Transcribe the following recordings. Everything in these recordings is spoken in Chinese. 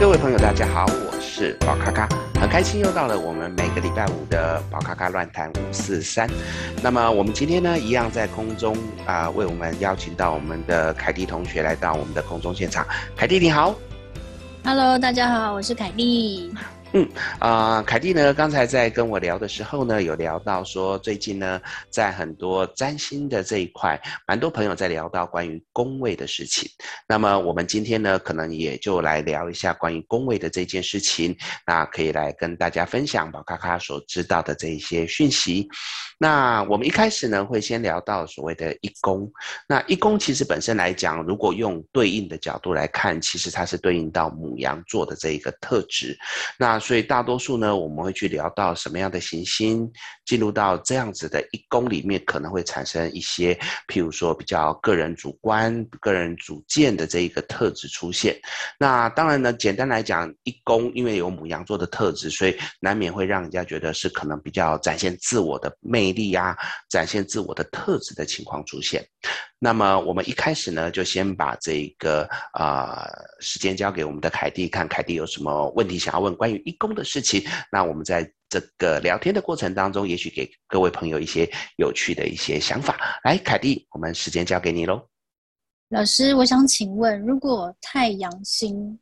各位朋友，大家好，我是宝咖咖，很开心又到了我们每个礼拜五的宝咖咖乱谈五四三。那么我们今天呢，一样在空中啊、为我们邀请到我们的凯蒂同学来到我们的空中现场。凯蒂你好，Hello，大家好，我是凯蒂。嗯啊、凯蒂呢，刚才在跟我聊的时候呢，有聊到说最近呢，在很多占星的这一块，蛮多朋友在聊到关于宫位的事情。那么我们今天呢，可能也就来聊一下关于宫位的这件事情，那可以来跟大家分享宝咖咖所知道的这一些讯息。那我们一开始呢，会先聊到所谓的一宫。那一宫其实本身来讲，如果用对应的角度来看，其实它是对应到母羊座的这一个特质。那所以大多数呢，我们会去聊到什么样的行星进入到这样子的一宫里面，可能会产生一些，譬如说比较个人主观、个人主见的这一个特质出现。那当然呢，简单来讲，一宫因为有母羊座的特质，所以难免会让人家觉得是可能比较展现自我的魅力啊，展现自我的特质的情况出现。那么我们一开始呢，就先把这个啊、时间交给我们的凯蒂，看凯蒂有什么问题想要问关于一工的事情。那我们在这个聊天的过程当中，也许给各位朋友一些有趣的一些想法。来，凯蒂，我们时间交给你喽。老师，我想请问，如果太阳星、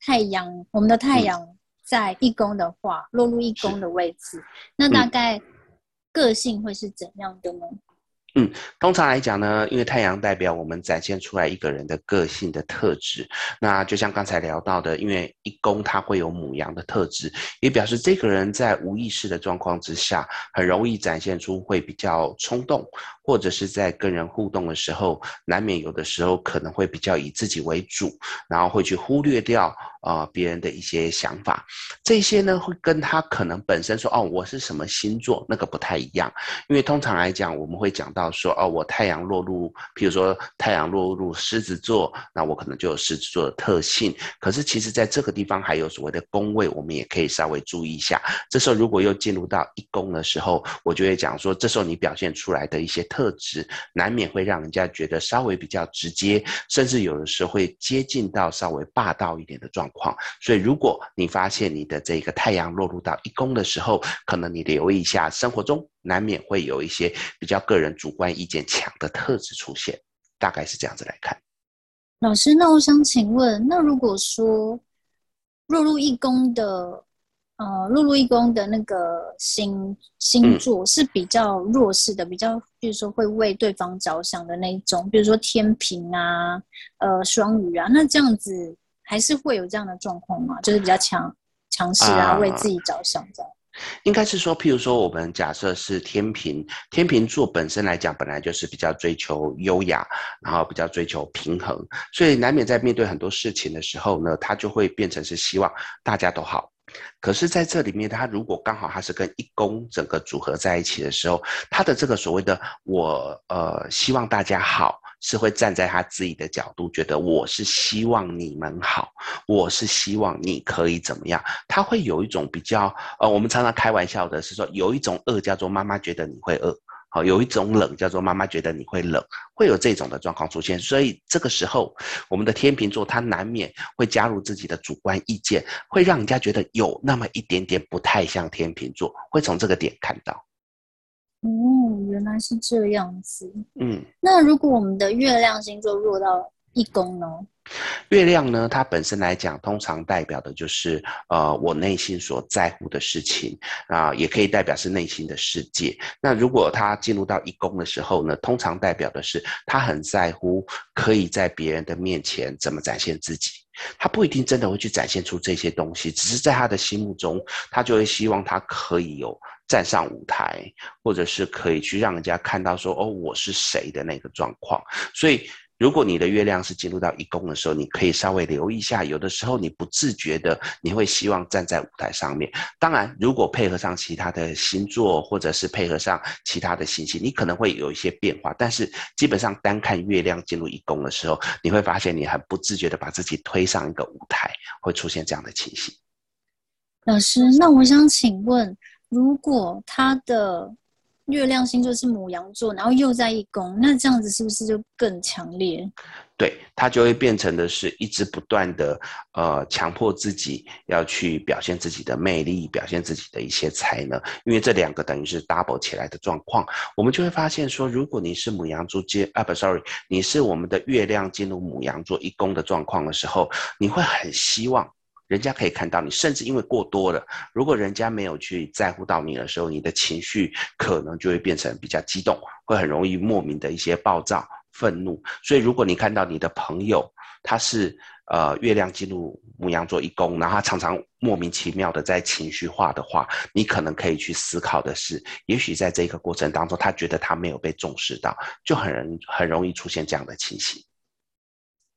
太阳，我们的太阳在一宫的话，嗯、落入一宫的位置，那大概个性会是怎样的呢？嗯，通常来讲呢，因为太阳代表我们展现出来一个人的个性的特质。那就像刚才聊到的，因为一宫它会有母羊的特质，也表示这个人在无意识的状况之下，很容易展现出会比较冲动，或者是在跟人互动的时候，难免有的时候可能会比较以自己为主，然后会去忽略掉。啊、呃，别人的一些想法，这些呢会跟他可能本身说哦，我是什么星座那个不太一样，因为通常来讲，我们会讲到说哦，我太阳落入，譬如说太阳落入狮子座，那我可能就有狮子座的特性。可是其实在这个地方还有所谓的宫位，我们也可以稍微注意一下。这时候如果又进入到一宫的时候，我就会讲说，这时候你表现出来的一些特特质，难免会让人家觉得稍微比较直接，甚至有的时候会接近到稍微霸道一点的状。况，所以如果你发现你的这个太阳落入到一宫的时候，可能你留意一下，生活中难免会有一些比较个人主观意见强的特质出现，大概是这样子来看。老师，那我想请问，那如果说落入一宫的，呃，落入一宫的那个星星座是比较弱势的，嗯、比较，比如说会为对方着想的那一种，比如说天平啊，呃，双鱼啊，那这样子。还是会有这样的状况吗？就是比较强强势啊，为自己着想这样。应该是说，譬如说，我们假设是天平，天平座本身来讲，本来就是比较追求优雅，然后比较追求平衡，所以难免在面对很多事情的时候呢，他就会变成是希望大家都好。可是在这里面，他如果刚好他是跟一宫整个组合在一起的时候，他的这个所谓的我呃希望大家好。是会站在他自己的角度，觉得我是希望你们好，我是希望你可以怎么样？他会有一种比较，呃，我们常常开玩笑的是说，有一种饿叫做妈妈觉得你会饿，好，有一种冷叫做妈妈觉得你会冷，会有这种的状况出现。所以这个时候，我们的天秤座他难免会加入自己的主观意见，会让人家觉得有那么一点点不太像天秤座，会从这个点看到。哦，原来是这样子。嗯，那如果我们的月亮星座落到一宫呢？月亮呢，它本身来讲，通常代表的就是呃，我内心所在乎的事情啊、也可以代表是内心的世界。那如果他进入到一宫的时候呢，通常代表的是他很在乎可以在别人的面前怎么展现自己。他不一定真的会去展现出这些东西，只是在他的心目中，他就会希望他可以有。站上舞台，或者是可以去让人家看到说，哦，我是谁的那个状况。所以，如果你的月亮是进入到一宫的时候，你可以稍微留意一下，有的时候你不自觉的，你会希望站在舞台上面。当然，如果配合上其他的星座，或者是配合上其他的星星，你可能会有一些变化。但是，基本上单看月亮进入一宫的时候，你会发现你很不自觉的把自己推上一个舞台，会出现这样的情形。老师，那我想请问。如果他的月亮星座是母羊座，然后又在一宫，那这样子是不是就更强烈？对，他就会变成的是一直不断的呃强迫自己要去表现自己的魅力，表现自己的一些才能，因为这两个等于是 double 起来的状况，我们就会发现说，如果你是母羊座接啊不，sorry，你是我们的月亮进入母羊座一宫的状况的时候，你会很希望人家可以看到你，甚至因为过多了，如果人家没有去在乎到你的时候，你的情绪可能就会变成比较激动，会很容易莫名的一些暴躁。愤怒，所以如果你看到你的朋友他是呃月亮进入牧羊座一宫，然后他常常莫名其妙的在情绪化的话，你可能可以去思考的是，也许在这个过程当中，他觉得他没有被重视到，就很容很容易出现这样的情形。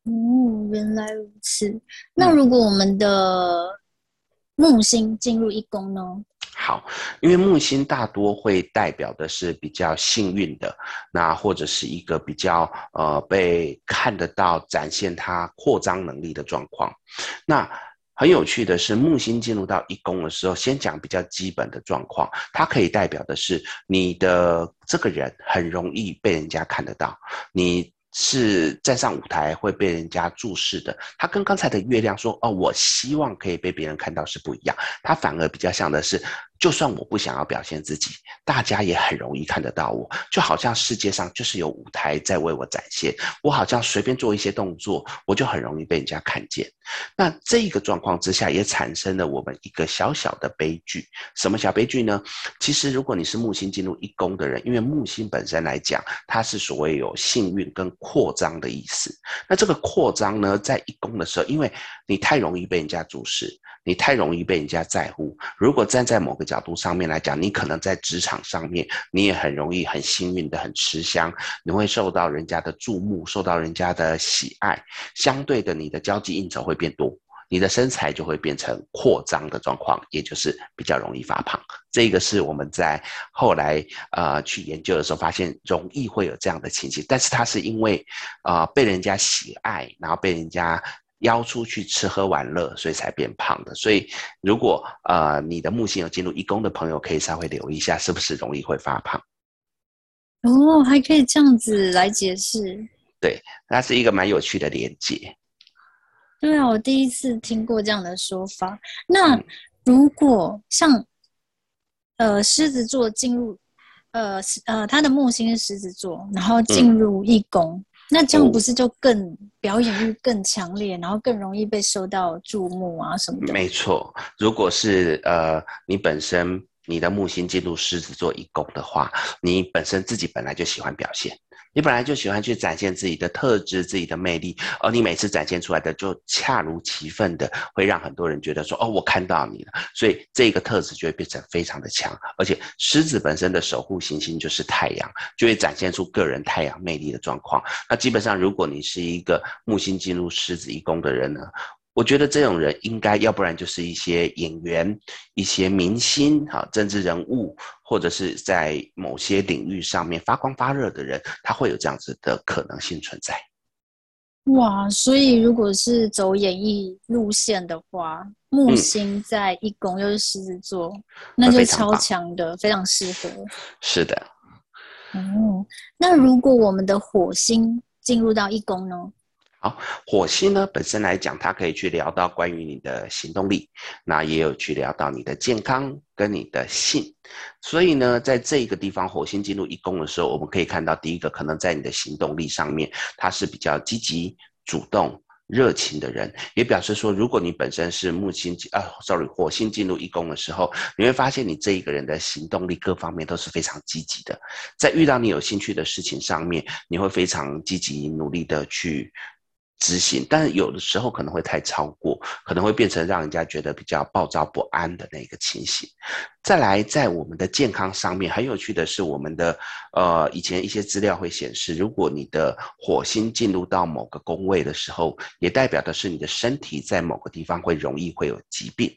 哦，原来如此。那如果我们的木星进入一宫呢？好，因为木星大多会代表的是比较幸运的，那或者是一个比较呃被看得到展现它扩张能力的状况。那很有趣的是，木星进入到一宫的时候，先讲比较基本的状况，它可以代表的是你的这个人很容易被人家看得到，你。是站上舞台会被人家注视的，他跟刚才的月亮说：“哦，我希望可以被别人看到”是不一样，他反而比较像的是。就算我不想要表现自己，大家也很容易看得到我，就好像世界上就是有舞台在为我展现，我好像随便做一些动作，我就很容易被人家看见。那这个状况之下，也产生了我们一个小小的悲剧。什么小悲剧呢？其实如果你是木星进入一宫的人，因为木星本身来讲，它是所谓有幸运跟扩张的意思。那这个扩张呢，在一宫的时候，因为你太容易被人家注视。你太容易被人家在乎。如果站在某个角度上面来讲，你可能在职场上面，你也很容易很幸运的很吃香，你会受到人家的注目，受到人家的喜爱。相对的，你的交际应酬会变多，你的身材就会变成扩张的状况，也就是比较容易发胖。这个是我们在后来呃去研究的时候发现，容易会有这样的情形。但是它是因为啊、呃、被人家喜爱，然后被人家。邀出去吃喝玩乐，所以才变胖的。所以，如果呃你的木星有进入一宫的朋友，可以稍微留意一下，是不是容易会发胖？哦，还可以这样子来解释。对，那是一个蛮有趣的连结。对啊，我第一次听过这样的说法。那如果像呃狮子座进入呃呃他的木星是狮子座，然后进入一宫。嗯那这样不是就更表演欲更强烈，然后更容易被受到注目啊什么的？没错，如果是呃你本身你的木星进入狮子座一宫的话，你本身自己本来就喜欢表现。你本来就喜欢去展现自己的特质、自己的魅力，而你每次展现出来的就恰如其分的，会让很多人觉得说：“哦，我看到你了。”所以这个特质就会变成非常的强。而且狮子本身的守护行星就是太阳，就会展现出个人太阳魅力的状况。那基本上，如果你是一个木星进入狮子一宫的人呢，我觉得这种人应该要不然就是一些演员、一些明星、哈政治人物，或者是在某些领域上面发光发热的人，他会有这样子的可能性存在。哇，所以如果是走演艺路线的话，木星在一宫又是狮子座，嗯、那就超强的，非常适合。是的。哦，那如果我们的火星进入到一宫呢？好，火星呢本身来讲，它可以去聊到关于你的行动力，那也有去聊到你的健康跟你的性。所以呢，在这个地方，火星进入一宫的时候，我们可以看到，第一个可能在你的行动力上面，它是比较积极、主动、热情的人，也表示说，如果你本身是木星啊，sorry，火星进入一宫的时候，你会发现你这一个人的行动力各方面都是非常积极的，在遇到你有兴趣的事情上面，你会非常积极努力的去。执行，但是有的时候可能会太超过，可能会变成让人家觉得比较暴躁不安的那个情形。再来，在我们的健康上面，很有趣的是，我们的呃以前一些资料会显示，如果你的火星进入到某个宫位的时候，也代表的是你的身体在某个地方会容易会有疾病。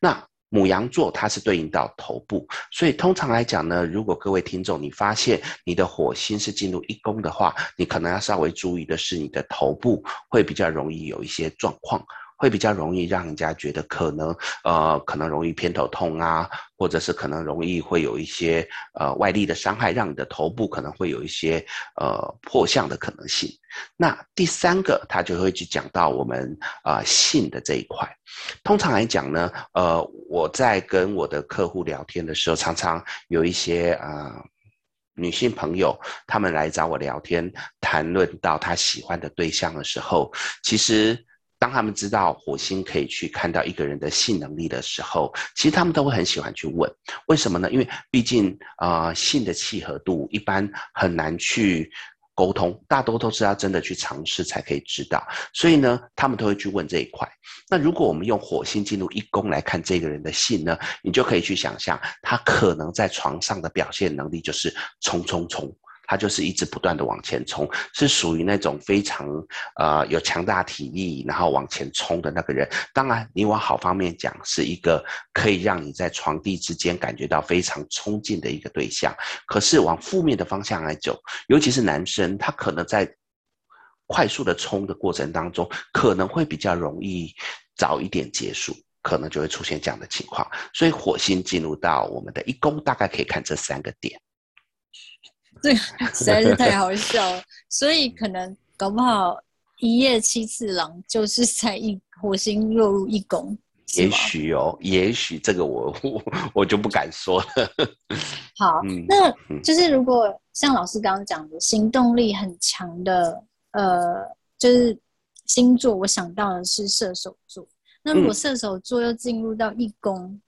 那母羊座它是对应到头部，所以通常来讲呢，如果各位听众你发现你的火星是进入一宫的话，你可能要稍微注意的是你的头部会比较容易有一些状况，会比较容易让人家觉得可能呃可能容易偏头痛啊，或者是可能容易会有一些呃外力的伤害，让你的头部可能会有一些呃破相的可能性。那第三个，他就会去讲到我们呃性的这一块。通常来讲呢，呃我在跟我的客户聊天的时候，常常有一些呃女性朋友，她们来找我聊天，谈论到她喜欢的对象的时候，其实。当他们知道火星可以去看到一个人的性能力的时候，其实他们都会很喜欢去问，为什么呢？因为毕竟啊、性的契合度一般很难去沟通，大多都是要真的去尝试才可以知道。所以呢，他们都会去问这一块。那如果我们用火星进入一宫来看这个人的性呢，你就可以去想象，他可能在床上的表现能力就是冲冲冲。他就是一直不断的往前冲，是属于那种非常呃有强大体力，然后往前冲的那个人。当然，你往好方面讲，是一个可以让你在床地之间感觉到非常冲劲的一个对象。可是往负面的方向来走，尤其是男生，他可能在快速的冲的过程当中，可能会比较容易早一点结束，可能就会出现这样的情况。所以火星进入到我们的一宫，大概可以看这三个点。这个 实在是太好笑了，所以可能搞不好一夜七次郎就是在一火星落入一宫，也许哦，也许这个我 我我就不敢说了。好，嗯、那就是如果像老师刚刚讲的，行动力很强的，呃，就是星座，我想到的是射手座。那如果射手座又进入到一宫，嗯、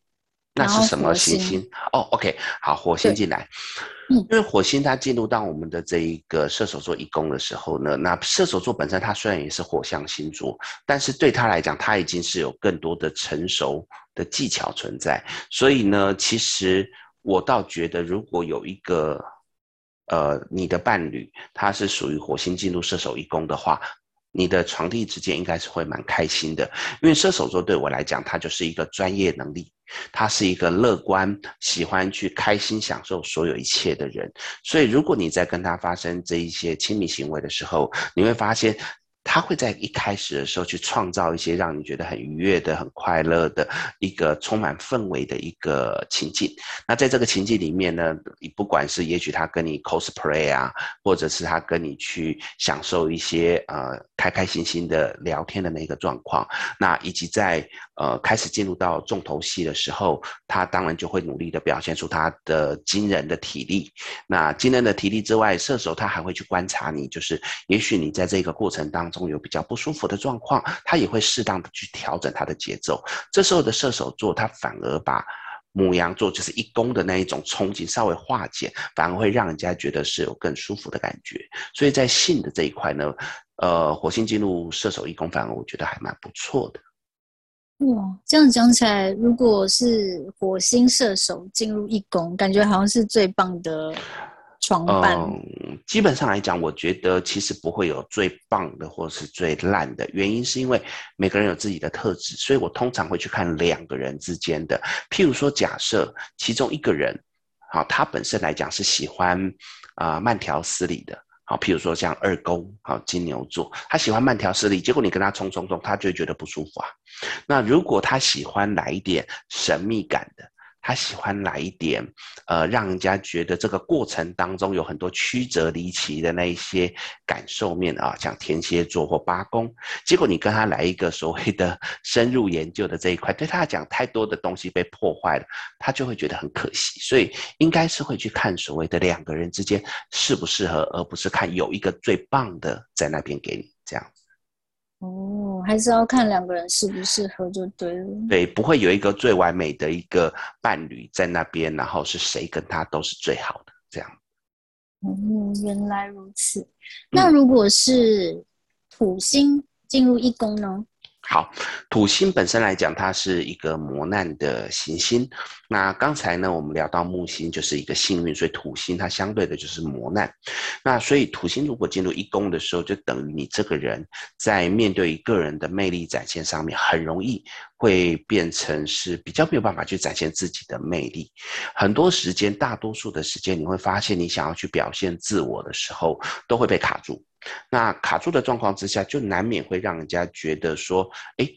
那是什么行星？哦，OK，好，火星进来。嗯因为火星它进入到我们的这一个射手座一宫的时候呢，那射手座本身它虽然也是火象星座，但是对他来讲，他已经是有更多的成熟的技巧存在。所以呢，其实我倒觉得，如果有一个呃你的伴侣，他是属于火星进入射手一宫的话，你的床笫之间应该是会蛮开心的。因为射手座对我来讲，它就是一个专业能力。他是一个乐观、喜欢去开心享受所有一切的人，所以如果你在跟他发生这一些亲密行为的时候，你会发现。他会在一开始的时候去创造一些让你觉得很愉悦的、很快乐的一个充满氛围的一个情境。那在这个情境里面呢，你不管是也许他跟你 cosplay 啊，或者是他跟你去享受一些呃开开心心的聊天的那个状况，那以及在呃开始进入到重头戏的时候，他当然就会努力的表现出他的惊人的体力。那惊人的体力之外，射手他还会去观察你，就是也许你在这个过程当中。有比较不舒服的状况，他也会适当的去调整他的节奏。这时候的射手座，他反而把母羊座就是一宫的那一种憧憬稍微化解，反而会让人家觉得是有更舒服的感觉。所以在性的这一块呢，呃，火星进入射手一宫，反而我觉得还蛮不错的。哇，这样讲起来，如果是火星射手进入一宫，感觉好像是最棒的。嗯，基本上来讲，我觉得其实不会有最棒的或是最烂的，原因是因为每个人有自己的特质，所以我通常会去看两个人之间的。譬如说，假设其中一个人，好，他本身来讲是喜欢啊、慢条斯理的，好，譬如说像二宫，好，金牛座，他喜欢慢条斯理，结果你跟他冲冲冲，他就会觉得不舒服啊。那如果他喜欢来一点神秘感的。他喜欢来一点，呃，让人家觉得这个过程当中有很多曲折离奇的那一些感受面啊，像天蝎座或八宫。结果你跟他来一个所谓的 深入研究的这一块，对他来讲太多的东西被破坏了，他就会觉得很可惜。所以应该是会去看所谓的两个人之间适不适合，而不是看有一个最棒的在那边给你这样。哦，还是要看两个人适不适合就对了。对，不会有一个最完美的一个伴侣在那边，然后是谁跟他都是最好的这样。哦，原来如此。那如果是土星进入一宫呢？好，土星本身来讲，它是一个磨难的行星。那刚才呢，我们聊到木星就是一个幸运，所以土星它相对的就是磨难。那所以土星如果进入一宫的时候，就等于你这个人在面对一个人的魅力展现上面，很容易会变成是比较没有办法去展现自己的魅力。很多时间，大多数的时间，你会发现你想要去表现自我的时候，都会被卡住。那卡住的状况之下，就难免会让人家觉得说，哎，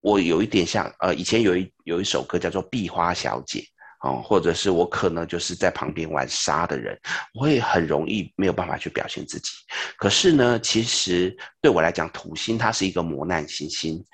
我有一点像呃，以前有一有一首歌叫做《壁花小姐》哦，或者是我可能就是在旁边玩沙的人，我会很容易没有办法去表现自己。可是呢，其实对我来讲，土星它是一个磨难行星，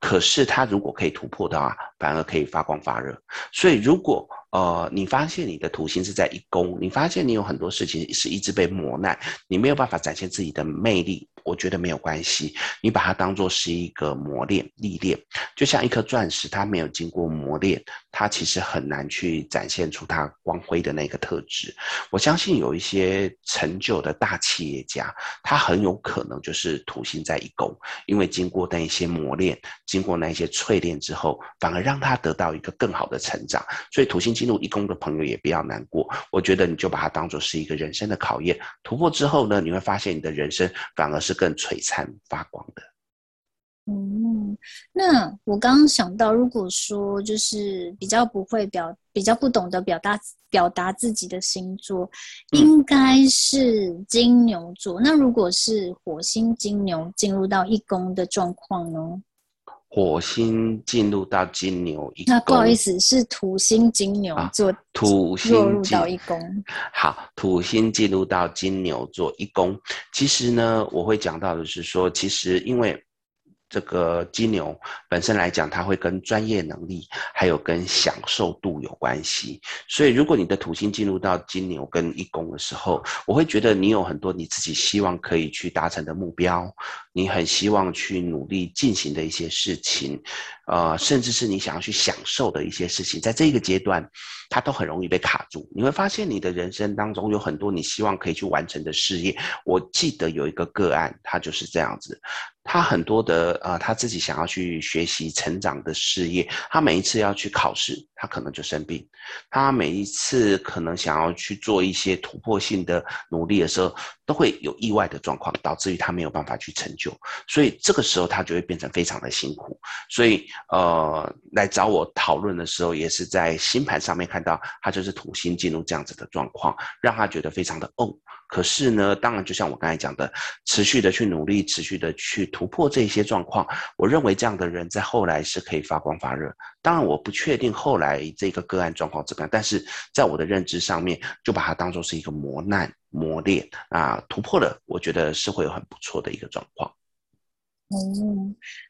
可是它如果可以突破的话，反而可以发光发热。所以如果呃，你发现你的土星是在一宫，你发现你有很多事情是一直被磨难，你没有办法展现自己的魅力。我觉得没有关系，你把它当做是一个磨练、历练，就像一颗钻石，它没有经过磨练，它其实很难去展现出它光辉的那个特质。我相信有一些成就的大企业家，他很有可能就是土星在一宫，因为经过那一些磨练，经过那一些淬炼之后，反而让他得到一个更好的成长。所以土星进入一宫的朋友也不要难过，我觉得你就把它当做是一个人生的考验。突破之后呢，你会发现你的人生反而是。更璀璨发光的。嗯，那我刚刚想到，如果说就是比较不会表，比较不懂得表达表达自己的星座，应该是金牛座。嗯。那如果是火星金牛进入到一宫的状况呢？火星进入到金牛一宫，那不好意思，是土星金牛座，啊、土星落入到一宫。好，土星进入到金牛座一宫。其实呢，我会讲到的是说，其实因为。这个金牛本身来讲，它会跟专业能力还有跟享受度有关系。所以，如果你的土星进入到金牛跟一宫的时候，我会觉得你有很多你自己希望可以去达成的目标，你很希望去努力进行的一些事情，呃，甚至是你想要去享受的一些事情，在这个阶段，他都很容易被卡住。你会发现，你的人生当中有很多你希望可以去完成的事业。我记得有一个个案，他就是这样子。他很多的呃，他自己想要去学习成长的事业，他每一次要去考试，他可能就生病；他每一次可能想要去做一些突破性的努力的时候，都会有意外的状况，导致于他没有办法去成就。所以这个时候他就会变成非常的辛苦。所以呃，来找我讨论的时候，也是在星盘上面看到他就是土星进入这样子的状况，让他觉得非常的哦。可是呢，当然就像我刚才讲的，持续的去努力，持续的去突破这些状况，我认为这样的人在后来是可以发光发热。当然，我不确定后来这个个案状况怎么样，但是在我的认知上面，就把它当做是一个磨难磨练啊，突破了，我觉得是会有很不错的一个状况。哦，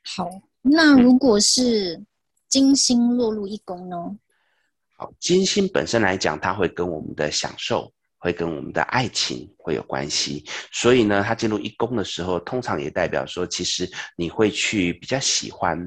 好，那如果是金星落入一宫呢？嗯，好，金星本身来讲，它会跟我们的享受。会跟我们的爱情会有关系，所以呢，它进入一宫的时候，通常也代表说，其实你会去比较喜欢。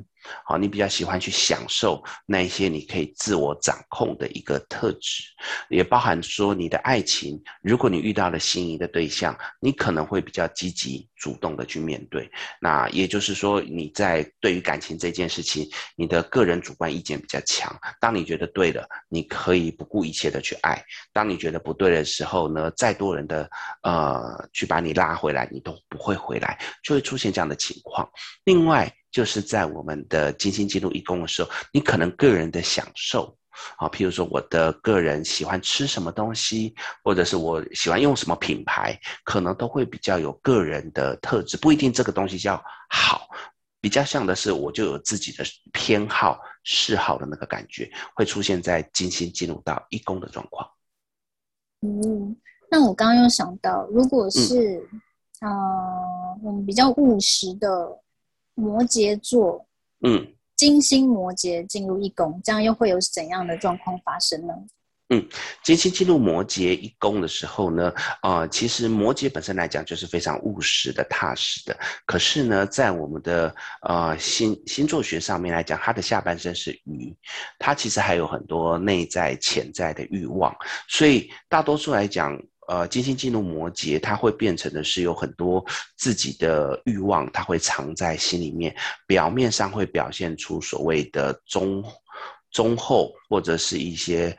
好，你比较喜欢去享受那一些你可以自我掌控的一个特质，也包含说你的爱情。如果你遇到了心仪的对象，你可能会比较积极主动的去面对。那也就是说，你在对于感情这件事情，你的个人主观意见比较强。当你觉得对了，你可以不顾一切的去爱；当你觉得不对的时候呢，再多人的呃去把你拉回来，你都不会回来，就会出现这样的情况。另外。就是在我们的精心进入一宫的时候，你可能个人的享受，啊，譬如说我的个人喜欢吃什么东西，或者是我喜欢用什么品牌，可能都会比较有个人的特质，不一定这个东西叫好，比较像的是我就有自己的偏好、嗜好的那个感觉，会出现在精心进入到一宫的状况。嗯，那我刚刚又想到，如果是，嗯，呃，我们比较务实的。摩羯座，嗯，金星摩羯进入一宫，这样又会有怎样的状况发生呢？嗯，金星进入摩羯一宫的时候呢，呃，其实摩羯本身来讲就是非常务实的、踏实的。可是呢，在我们的呃星星座学上面来讲，它的下半身是鱼，它其实还有很多内在潜在的欲望，所以大多数来讲。呃，金星进入摩羯，它会变成的是有很多自己的欲望，它会藏在心里面，表面上会表现出所谓的忠忠厚或者是一些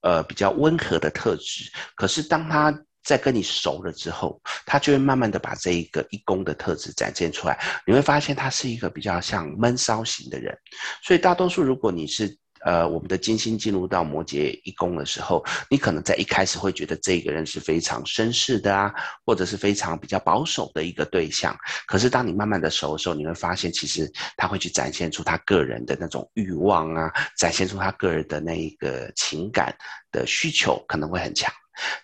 呃比较温和的特质。可是当他在跟你熟了之后，他就会慢慢的把这一个一宫的特质展现出来。你会发现他是一个比较像闷骚型的人，所以大多数如果你是。呃，我们的金星进入到摩羯一宫的时候，你可能在一开始会觉得这个人是非常绅士的啊，或者是非常比较保守的一个对象。可是当你慢慢的熟的时候，你会发现，其实他会去展现出他个人的那种欲望啊，展现出他个人的那一个情感的需求可能会很强。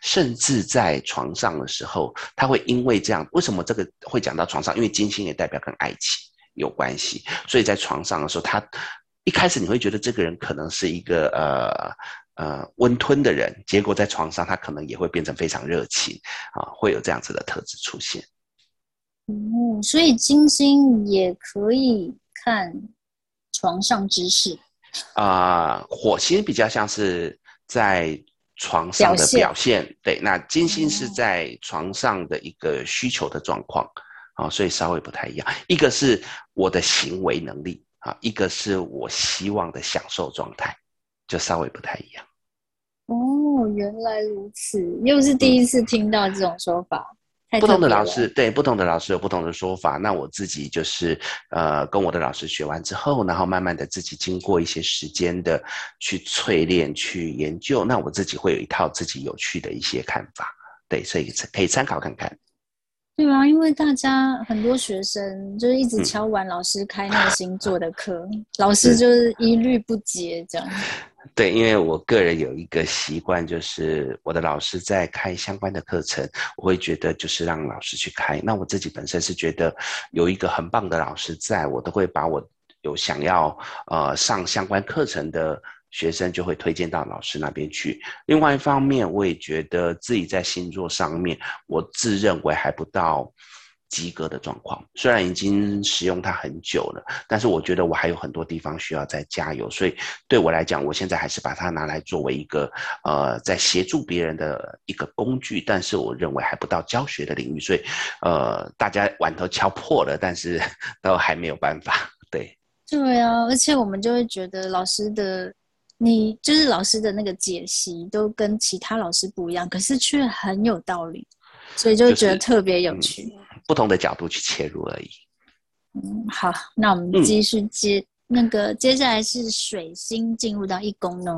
甚至在床上的时候，他会因为这样，为什么这个会讲到床上？因为金星也代表跟爱情有关系，所以在床上的时候，他一开始你会觉得这个人可能是一个呃呃温吞的人，结果在床上他可能也会变成非常热情啊，会有这样子的特质出现。嗯，所以金星也可以看床上之事啊，呃，火星比较像是在。床上的表现，对，那金星是在床上的一个需求的状况，啊，所以稍微不太一样。一个是我的行为能力啊，一个是我希望的享受状态，就稍微不太一样。哦，原来如此，又是第一次听到这种说法。嗯不同的老师对不同的老师有不同的说法。那我自己就是呃，跟我的老师学完之后，然后慢慢的自己经过一些时间的去淬炼、去研究，那我自己会有一套自己有趣的一些看法。对，所以可以参考看看。对啊，因为大家很多学生就是一直敲完老师开那个星座的课，嗯、老师就是一律不接这样。对，因为我个人有一个习惯，就是我的老师在开相关的课程，我会觉得就是让老师去开。那我自己本身是觉得有一个很棒的老师在，我都会把我有想要呃上相关课程的学生就会推荐到老师那边去。另外一方面，我也觉得自己在星座上面，我自认为还不到。及格的状况，虽然已经使用它很久了，但是我觉得我还有很多地方需要再加油。所以对我来讲，我现在还是把它拿来作为一个呃，在协助别人的一个工具。但是我认为还不到教学的领域，所以呃，大家碗都敲破了，但是 都还没有办法。对，对啊，而且我们就会觉得老师的你就是老师的那个解析都跟其他老师不一样，可是却很有道理，所以就会觉得特别有趣。就是嗯不同的角度去切入而已。嗯，好，那我们继续接、嗯、那个，接下来是水星进入到一宫呢。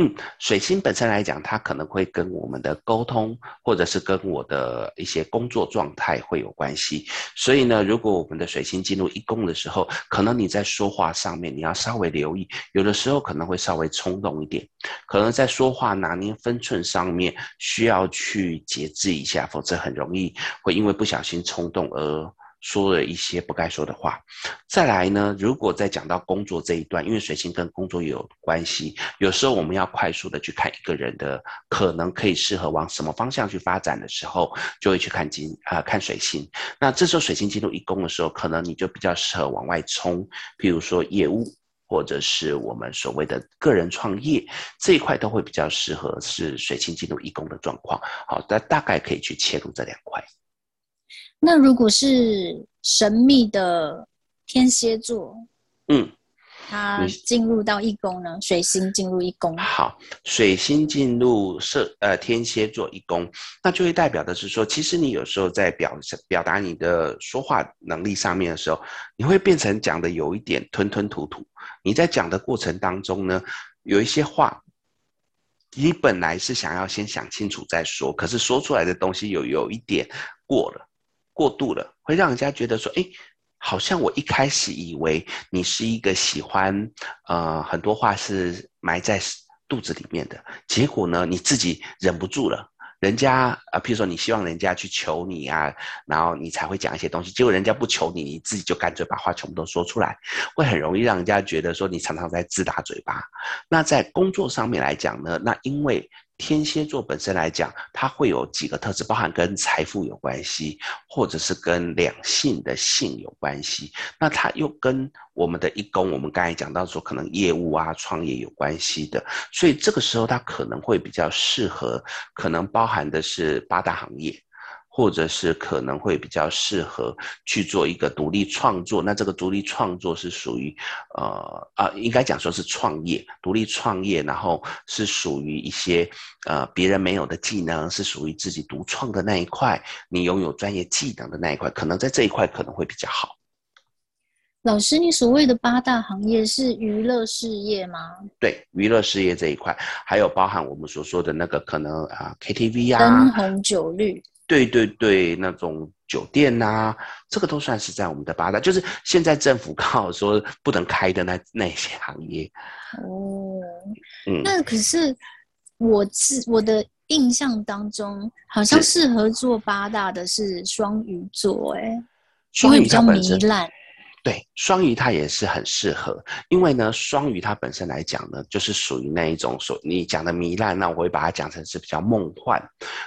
嗯，水星本身来讲，它可能会跟我们的沟通，或者是跟我的一些工作状态会有关系。所以呢，如果我们的水星进入一宫的时候，可能你在说话上面你要稍微留意，有的时候可能会稍微冲动一点，可能在说话拿捏分寸上面需要去节制一下，否则很容易会因为不小心冲动而。说了一些不该说的话，再来呢，如果再讲到工作这一段，因为水星跟工作也有关系，有时候我们要快速的去看一个人的可能可以适合往什么方向去发展的时候，就会去看金啊、看水星。那这时候水星进入一宫的时候，可能你就比较适合往外冲，譬如说业务，或者是我们所谓的个人创业这一块，都会比较适合是水星进入一宫的状况。好，大大概可以去切入这两块。那如果是神秘的天蝎座，嗯，他进入到一宫呢？水星进入一宫，好，水星进入射呃天蝎座一宫，那就会代表的是说，其实你有时候在表表达你的说话能力上面的时候，你会变成讲的有一点吞吞吐吐。你在讲的过程当中呢，有一些话，你本来是想要先想清楚再说，可是说出来的东西有有一点过了。过度了，会让人家觉得说，哎，好像我一开始以为你是一个喜欢，呃，很多话是埋在肚子里面的，结果呢，你自己忍不住了。人家啊，譬如说你希望人家去求你啊，然后你才会讲一些东西，结果人家不求你，你自己就干脆把话全部都说出来，会很容易让人家觉得说你常常在自打嘴巴。那在工作上面来讲呢，那因为。天蝎座本身来讲，它会有几个特质，包含跟财富有关系，或者是跟两性的性有关系。那它又跟我们的一宫，我们刚才讲到说，可能业务啊、创业有关系的，所以这个时候它可能会比较适合，可能包含的是八大行业。或者是可能会比较适合去做一个独立创作，那这个独立创作是属于，呃啊，应该讲说是创业，独立创业，然后是属于一些呃别人没有的技能，是属于自己独创的那一块，你拥有专业技能的那一块，可能在这一块可能会比较好。老师，你所谓的八大行业是娱乐事业吗？对，娱乐事业这一块，还有包含我们所说的那个可能啊，KTV 啊，灯红酒绿，对对对，那种酒店呐、啊，这个都算是在我们的八大，就是现在政府刚好说不能开的那那些行业。哦，嗯，那可是我是我的印象当中，好像适合做八大的是双鱼座，哎，因为比较糜烂。对，双鱼它也是很适合，因为呢，双鱼它本身来讲呢，就是属于那一种所你讲的糜烂，那我会把它讲成是比较梦幻，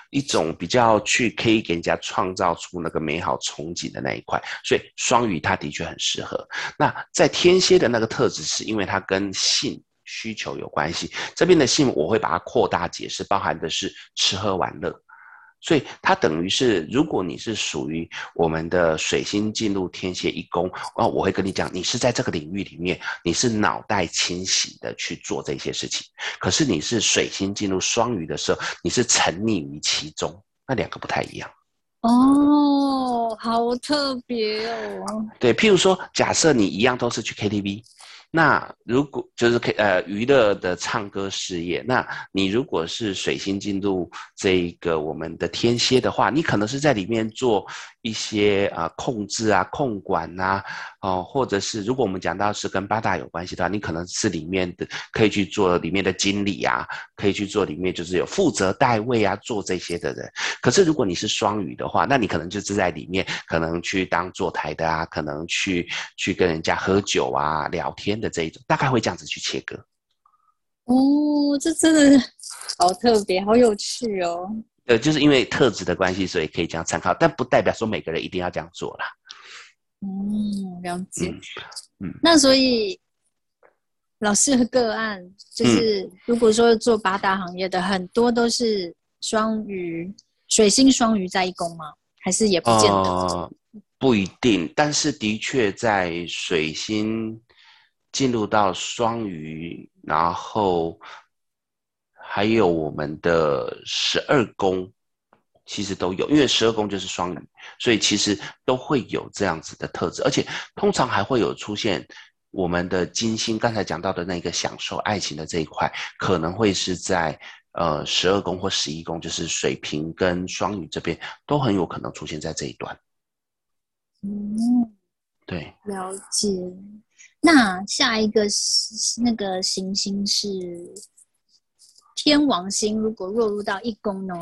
一种比较去可以给人家创造出那个美好憧憬的那一块，所以双鱼它的确很适合。那在天蝎的那个特质，是因为它跟性需求有关系，这边的性我会把它扩大解释，包含的是吃喝玩乐。所以它等于是，如果你是属于我们的水星进入天蝎一宫，哦，我会跟你讲，你是在这个领域里面，你是脑袋清醒的去做这些事情。可是你是水星进入双鱼的时候，你是沉溺于其中，那两个不太一样。哦，好特别哦。对，譬如说，假设你一样都是去 KTV。那如果就是可以呃娱乐的唱歌事业，那你如果是水星进入这个我们的天蝎的话，你可能是在里面做一些啊、控制啊控管呐、哦、或者是如果我们讲到是跟八大有关系的话，你可能是里面的可以去做里面的经理啊，可以去做里面就是有负责代位啊做这些的人。可是如果你是双鱼的话，那你可能就是在里面可能去当坐台的啊，可能去去跟人家喝酒啊聊天。的这一种大概会这样子去切割，哦，这真的是好特别，好有趣哦。呃，就是因为特质的关系，所以可以这样参考，但不代表说每个人一定要这样做啦。嗯，了解。嗯，嗯，那所以老师的个案就是，如果说做八大行业的，嗯、很多都是双鱼、水星双鱼在一宫吗？还是也不见得？呃，不一定，但是的确在水星。进入到双鱼，然后还有我们的十二宫，其实都有，因为十二宫就是双鱼，所以其实都会有这样子的特质，而且通常还会有出现我们的金星，刚才讲到的那个享受爱情的这一块，可能会是在呃十二宫或十一宫，就是水瓶跟双鱼这边都很有可能出现在这一段。嗯，对，了解。那下一个那个行星是天王星，如果落入到一宫呢？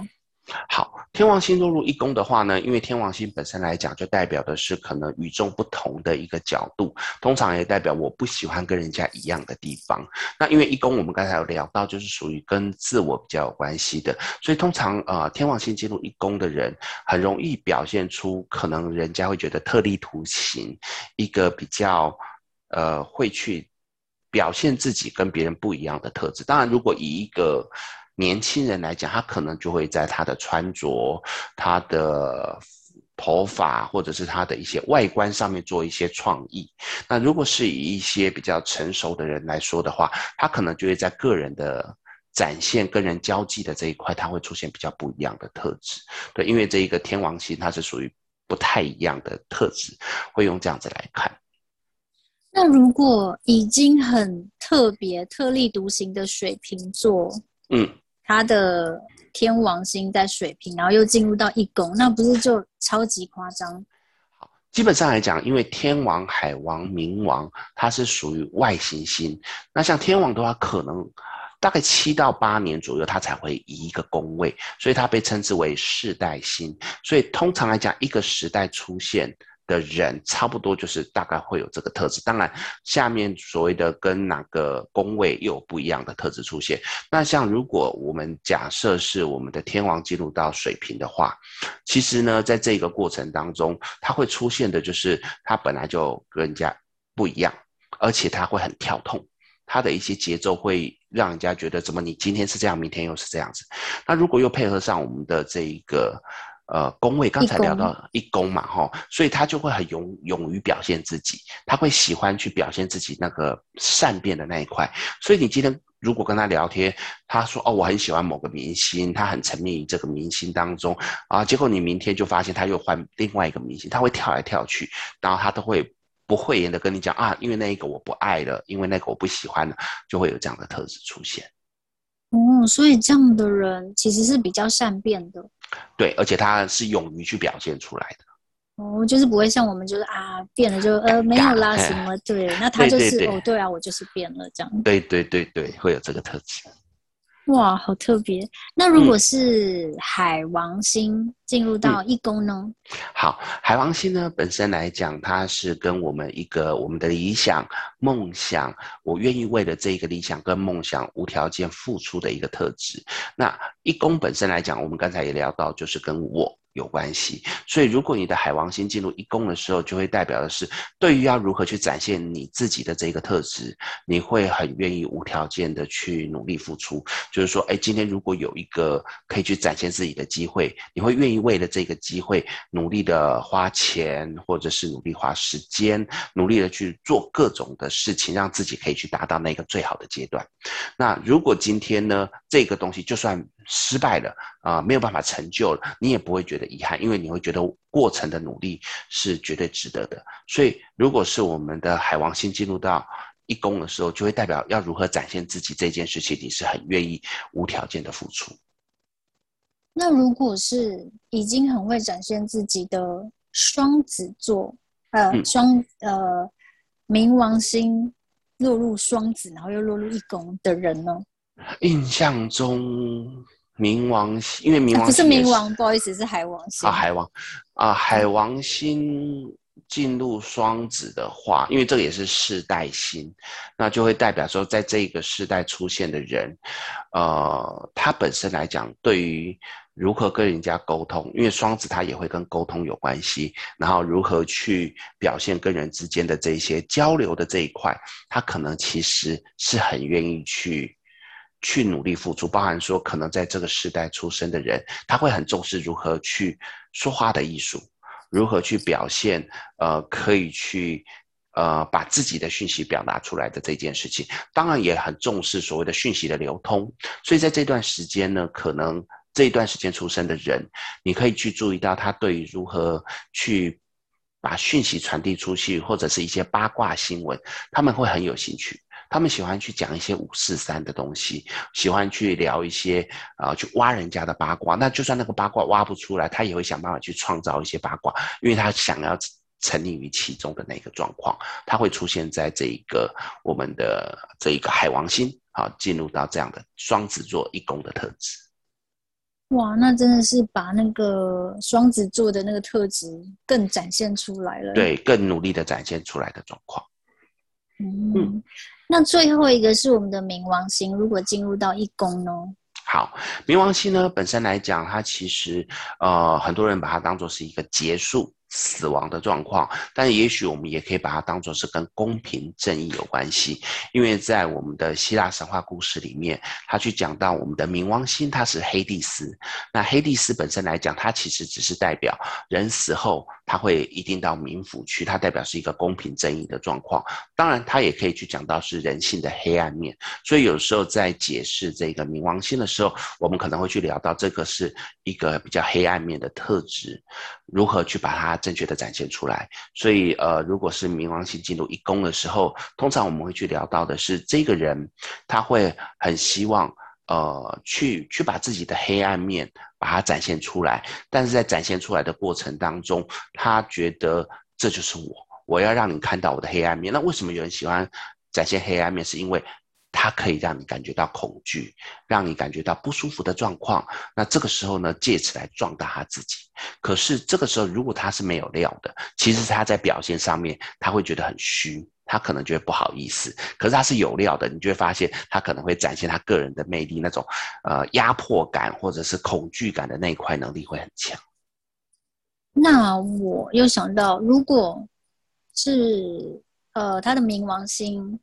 好，天王星落入一宫的话呢，因为天王星本身来讲，就代表的是可能与众不同的一个角度，通常也代表我不喜欢跟人家一样的地方。那因为一宫我们刚才有聊到，就是属于跟自我比较有关系的，所以通常呃天王星进入一宫的人，很容易表现出可能人家会觉得特立独行，一个比较。呃，会去表现自己跟别人不一样的特质。当然，如果以一个年轻人来讲，他可能就会在他的穿着、他的头发或者是他的一些外观上面做一些创意。那如果是以一些比较成熟的人来说的话，他可能就会在个人的展现、跟人交际的这一块，他会出现比较不一样的特质。对，因为这一个天王星，它是属于不太一样的特质，会用这样子来看。那如果已经很特别、特立独行的水瓶座，嗯，他的天王星在水瓶，然后又进入到一宫，那不是就超级夸张？好，基本上来讲，因为天王、海王、冥王，它是属于外行星。那像天王的话，可能大概七到八年左右，它才会移一个宫位，所以它被称之为世代星。所以通常来讲，一个时代出现的人差不多就是大概会有这个特质，当然下面所谓的跟哪个宫位又有不一样的特质出现。那像如果我们假设是我们的天王进入到水瓶的话，其实呢，在这个过程当中，它会出现的就是他本来就跟人家不一样，而且他会很跳痛，他的一些节奏会让人家觉得怎么你今天是这样，明天又是这样子。那如果又配合上我们的这一个。呃，宫位刚才聊到一宫嘛，哈，所以他就会很勇勇于表现自己，他会喜欢去表现自己那个善变的那一块。所以你今天如果跟他聊天，他说哦，我很喜欢某个明星，他很沉迷于这个明星当中啊，结果你明天就发现他又换另外一个明星，他会跳来跳去，然后他都会不讳言的跟你讲啊，因为那一个我不爱了，因为那个我不喜欢了，就会有这样的特质出现。哦，所以这样的人其实是比较善变的。对，而且他是勇于去表现出来的。哦，就是不会像我们，就是啊变了就呃没有啦什么，对，那他就是哦，对啊，我就是变了这样。对对对对，会有这个特质。哇，好特别！那如果是海王星进入到一宫呢？嗯，好，海王星呢本身来讲，它是跟我们一个我们的理想、梦想，我愿意为了这个理想跟梦想无条件付出的一个特质。那一宫本身来讲，我们刚才也聊到，就是跟我。有关系，所以如果你的海王星进入一宫的时候，就会代表的是，对于要如何去展现你自己的这个特质，你会很愿意无条件的去努力付出。就是说，哎，今天如果有一个可以去展现自己的机会，你会愿意为了这个机会努力的花钱，或者是努力花时间，努力的去做各种的事情，让自己可以去达到那个最好的阶段。那如果今天呢，这个东西就算失败了啊、呃，没有办法成就了，你也不会觉得遗憾，因为你会觉得过程的努力是绝对值得的。所以，如果是我们的海王星进入到一宫的时候，就会代表要如何展现自己这件事情，你是很愿意无条件的付出。那如果是已经很会展现自己的双子座，呃，双、嗯、呃冥王星落入双子，然后又落入一宫的人呢？印象中。冥王星，因为冥王星、啊、不是冥王，不好意思，是海王星啊。海王啊，海王星进入双子的话，因为这个也是世代星，那就会代表说，在这个世代出现的人，呃，他本身来讲，对于如何跟人家沟通，因为双子他也会跟沟通有关系，然后如何去表现跟人之间的这些交流的这一块，他可能其实是很愿意去。去努力付出，包含说可能在这个时代出生的人，他会很重视如何去说话的艺术，如何去表现，呃，可以去，呃，把自己的讯息表达出来的这件事情，当然也很重视所谓的讯息的流通。所以在这段时间呢，可能这一段时间出生的人，你可以去注意到他对于如何去把讯息传递出去，或者是一些八卦新闻，他们会很有兴趣。他们喜欢去讲一些五四三的东西，喜欢去聊一些啊、呃，去挖人家的八卦。那就算那个八卦挖不出来，他也会想办法去创造一些八卦，因为他想要沉溺于其中的那个状况。他会出现在这一个我们的这一个海王星啊，进入到这样的双子座一宫的特质。哇，那真的是把那个双子座的那个特质更展现出来了。对，更努力的展现出来的状况。嗯。那最后一个是我们的冥王星，如果进入到一宫呢？好，冥王星呢本身来讲，它其实呃很多人把它当做是一个结束。死亡的状况，但也许我们也可以把它当作是跟公平正义有关系，因为在我们的希腊神话故事里面，他去讲到我们的冥王星，它是黑帝斯。那黑帝斯本身来讲，它其实只是代表人死后他会一定到冥府去，它代表是一个公平正义的状况。当然，它也可以去讲到是人性的黑暗面。所以有时候在解释这个冥王星的时候，我们可能会去聊到这个是一个比较黑暗面的特质，如何去把它。正确的展现出来，所以呃，如果是冥王星进入一宫的时候，通常我们会去聊到的是这个人，他会很希望呃，去去把自己的黑暗面把它展现出来，但是在展现出来的过程当中，他觉得这就是我，我要让你看到我的黑暗面。那为什么有人喜欢展现黑暗面？是因为它可以让你感觉到恐惧，让你感觉到不舒服的状况。那这个时候呢，借此来壮大他自己。可是这个时候，如果他是没有料的，其实他在表现上面他会觉得很虚，他可能觉得不好意思。可是他是有料的，你就会发现他可能会展现他个人的魅力，那种呃压迫感或者是恐惧感的那一块能力会很强。那我又想到，如果是呃他的冥王星。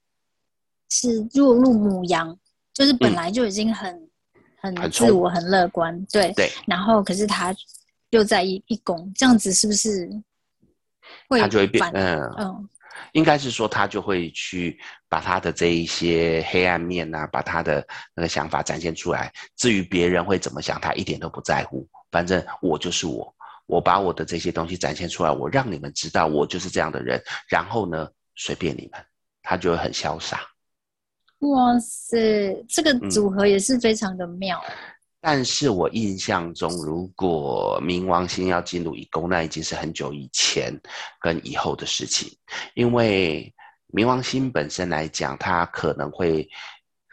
是落入母羊，就是本来就已经很、嗯、很自我、很乐观，对对。然后可是他又在一一宫，这样子是不是会？他就会变，嗯嗯，应该是说他就会去把他的这一些黑暗面啊，把他的那个想法展现出来。至于别人会怎么想，他一点都不在乎。反正我就是我，我把我的这些东西展现出来，我让你们知道我就是这样的人，然后呢，随便你们，他就会很潇洒。哇塞，这个组合也是非常的妙。嗯、但是我印象中，如果冥王星要进入一宫，那已经是很久以前跟以后的事情。因为冥王星本身来讲，它可能会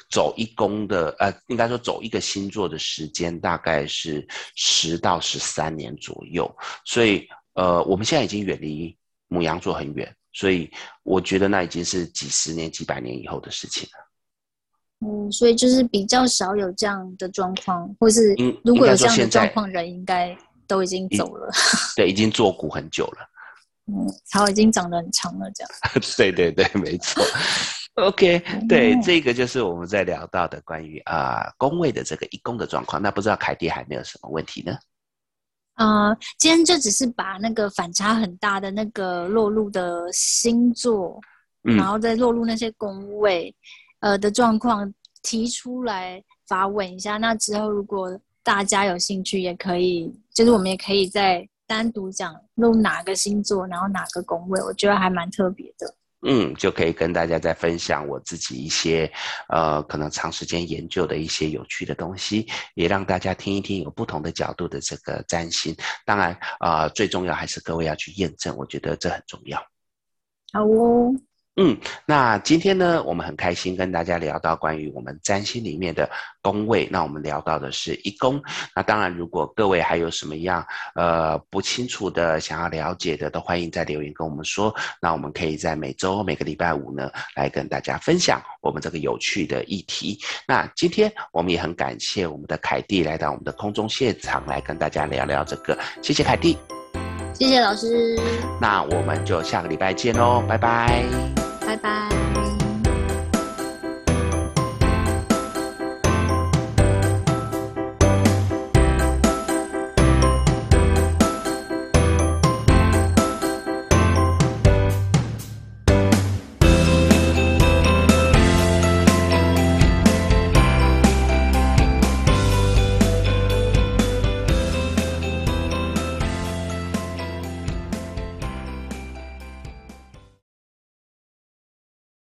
走一宫的，呃，应该说走一个星座的时间大概是十到十三年左右。所以，呃，我们现在已经远离母羊座很远，所以我觉得那已经是几十年、几百年以后的事情了。嗯，所以就是比较少有这样的状况，或是如果有这样的状况，人应该都已经走了。对，已经坐股很久了。嗯，草已经长得很长了，这样。对对对，没错。OK，对，这个就是我们在聊到的关于啊工位的这个一工的状况。那不知道凯蒂还没有什么问题呢？啊、呃，今天就只是把那个反差很大的那个落入的星座，嗯、然后再落入那些工位。呃的状况提出来发问一下，那之后如果大家有兴趣，也可以，就是我们也可以再单独讲录哪个星座，然后哪个宫位，我觉得还蛮特别的。嗯，就可以跟大家再分享我自己一些呃可能长时间研究的一些有趣的东西，也让大家听一听有不同的角度的这个占星。当然啊、呃，最重要还是各位要去验证，我觉得这很重要。好哦。嗯，那今天呢，我们很开心跟大家聊到关于我们占星里面的宫位。那我们聊到的是一宫。那当然，如果各位还有什么样呃不清楚的、想要了解的，都欢迎在留言跟我们说。那我们可以在每周每个礼拜五呢，来跟大家分享我们这个有趣的议题。那今天我们也很感谢我们的凯蒂来到我们的空中现场，来跟大家聊聊这个。谢谢凯蒂，谢谢老师。那我们就下个礼拜见喽，拜拜。